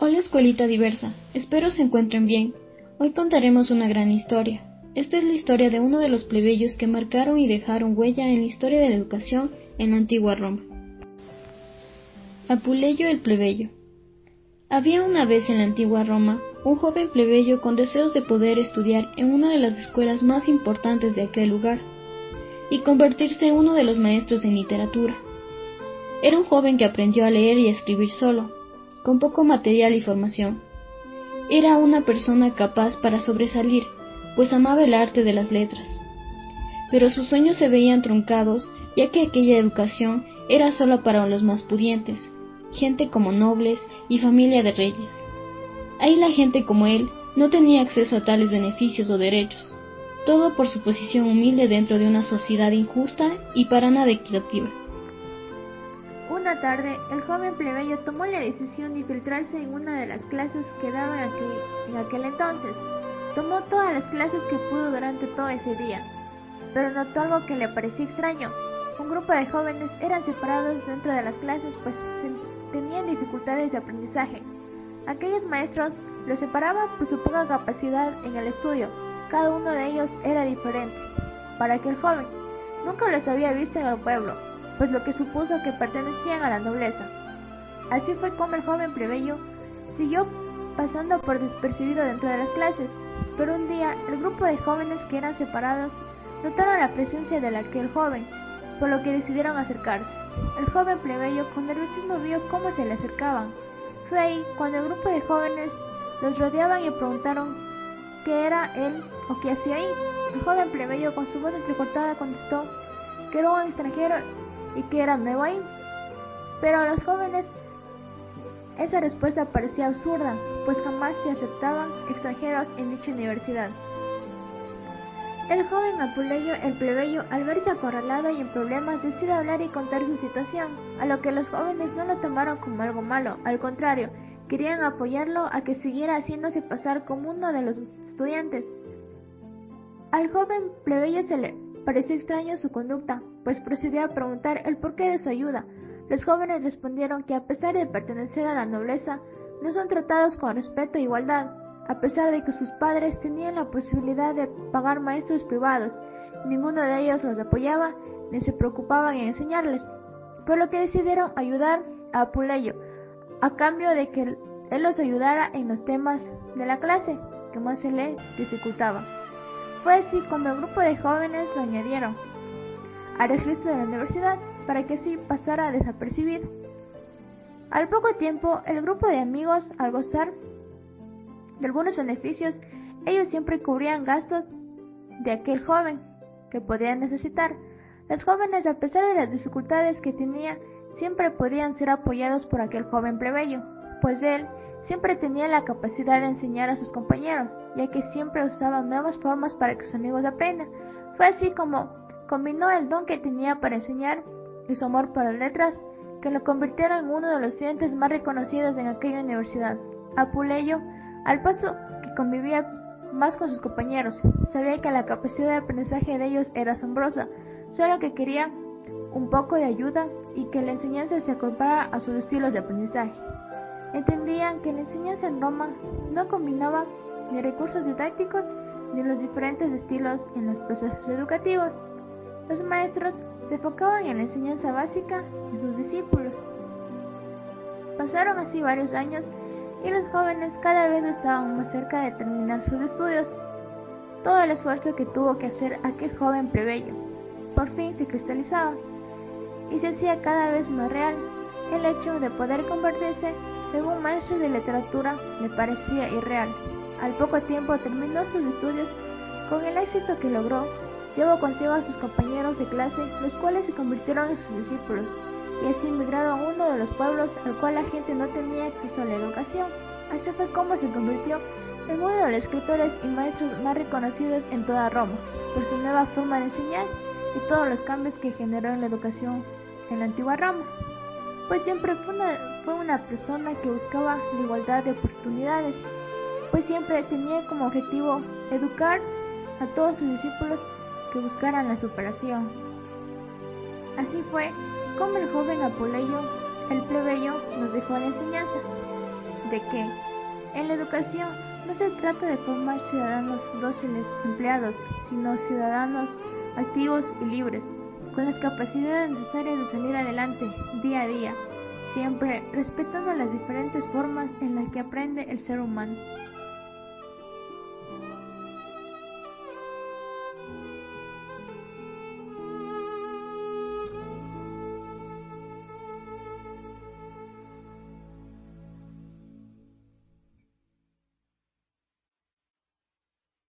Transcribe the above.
Hola escuelita diversa, espero se encuentren bien. Hoy contaremos una gran historia. Esta es la historia de uno de los plebeyos que marcaron y dejaron huella en la historia de la educación en la antigua Roma. Apuleyo el plebeyo. Había una vez en la antigua Roma un joven plebeyo con deseos de poder estudiar en una de las escuelas más importantes de aquel lugar y convertirse en uno de los maestros en literatura. Era un joven que aprendió a leer y a escribir solo, con poco material y formación. Era una persona capaz para sobresalir, pues amaba el arte de las letras. Pero sus sueños se veían truncados, ya que aquella educación era solo para los más pudientes, gente como nobles y familia de reyes. Ahí la gente como él no tenía acceso a tales beneficios o derechos, todo por su posición humilde dentro de una sociedad injusta y para nada equitativa. Una tarde, el joven plebeyo tomó la decisión de infiltrarse en una de las clases que daban en aquel entonces. Tomó todas las clases que pudo durante todo ese día, pero notó algo que le parecía extraño. Un grupo de jóvenes eran separados dentro de las clases pues tenían dificultades de aprendizaje. Aquellos maestros los separaban por su poca capacidad en el estudio. Cada uno de ellos era diferente. Para aquel joven, nunca los había visto en el pueblo, pues lo que supuso que pertenecían a la nobleza. Así fue como el joven plebeyo siguió pasando por despercibido dentro de las clases, pero un día el grupo de jóvenes que eran separados notaron la presencia de aquel joven, por lo que decidieron acercarse. El joven plebeyo con nerviosismo vio cómo se le acercaban. Fue ahí cuando el grupo de jóvenes los rodeaban y preguntaron qué era él o qué hacía ahí. El joven plebeyo con su voz entrecortada contestó que era un extranjero y que era nuevo ahí. Pero a los jóvenes esa respuesta parecía absurda, pues jamás se aceptaban extranjeros en dicha universidad. El joven Apuleyo, el plebeyo, al verse acorralado y en problemas, decide hablar y contar su situación, a lo que los jóvenes no lo tomaron como algo malo, al contrario, querían apoyarlo a que siguiera haciéndose pasar como uno de los estudiantes. Al joven plebeyo se le pareció extraño su conducta, pues procedió a preguntar el porqué de su ayuda. Los jóvenes respondieron que a pesar de pertenecer a la nobleza, no son tratados con respeto e igualdad, a pesar de que sus padres tenían la posibilidad de pagar maestros privados, ninguno de ellos los apoyaba ni se preocupaban en enseñarles, por lo que decidieron ayudar a Apuleyo, a cambio de que él los ayudara en los temas de la clase que más se le dificultaba. Fue así como el grupo de jóvenes lo añadieron al registro de la universidad para que así pasara a desapercibir. Al poco tiempo, el grupo de amigos, al gozar de algunos beneficios, ellos siempre cubrían gastos de aquel joven que podían necesitar. Los jóvenes, a pesar de las dificultades que tenía, siempre podían ser apoyados por aquel joven plebeyo, pues él siempre tenía la capacidad de enseñar a sus compañeros, ya que siempre usaba nuevas formas para que sus amigos aprendan. Fue así como combinó el don que tenía para enseñar y su amor por las letras, que lo convirtieron en uno de los estudiantes más reconocidos en aquella universidad. Apuleyo al paso que convivía más con sus compañeros, sabía que la capacidad de aprendizaje de ellos era asombrosa, solo que quería un poco de ayuda y que la enseñanza se acoplara a sus estilos de aprendizaje. Entendían que la enseñanza en Roma no combinaba ni recursos didácticos ni los diferentes estilos en los procesos educativos. Los maestros se enfocaban en la enseñanza básica de sus discípulos. Pasaron así varios años y los jóvenes cada vez estaban más cerca de terminar sus estudios. Todo el esfuerzo que tuvo que hacer aquel joven plebeyo por fin se cristalizaba y se hacía cada vez más real. El hecho de poder convertirse en un maestro de literatura le parecía irreal. Al poco tiempo terminó sus estudios con el éxito que logró. Llevó consigo a sus compañeros de clase, los cuales se convirtieron en sus discípulos y así emigraron a uno de los pueblos al cual la gente no tenía acceso a la educación. Así fue como se convirtió en uno de los escritores y maestros más reconocidos en toda Roma, por su nueva forma de enseñar y todos los cambios que generó en la educación en la antigua Roma. Pues siempre fue una, fue una persona que buscaba la igualdad de oportunidades, pues siempre tenía como objetivo educar a todos sus discípulos que buscaran la superación. Así fue como el joven Apuleyo, el plebeyo, nos dejó la enseñanza. de que en la educación no se trata de formar ciudadanos dóciles empleados, sino ciudadanos activos y libres, con las capacidades necesarias de salir adelante día a día, siempre respetando las diferentes formas en las que aprende el ser humano.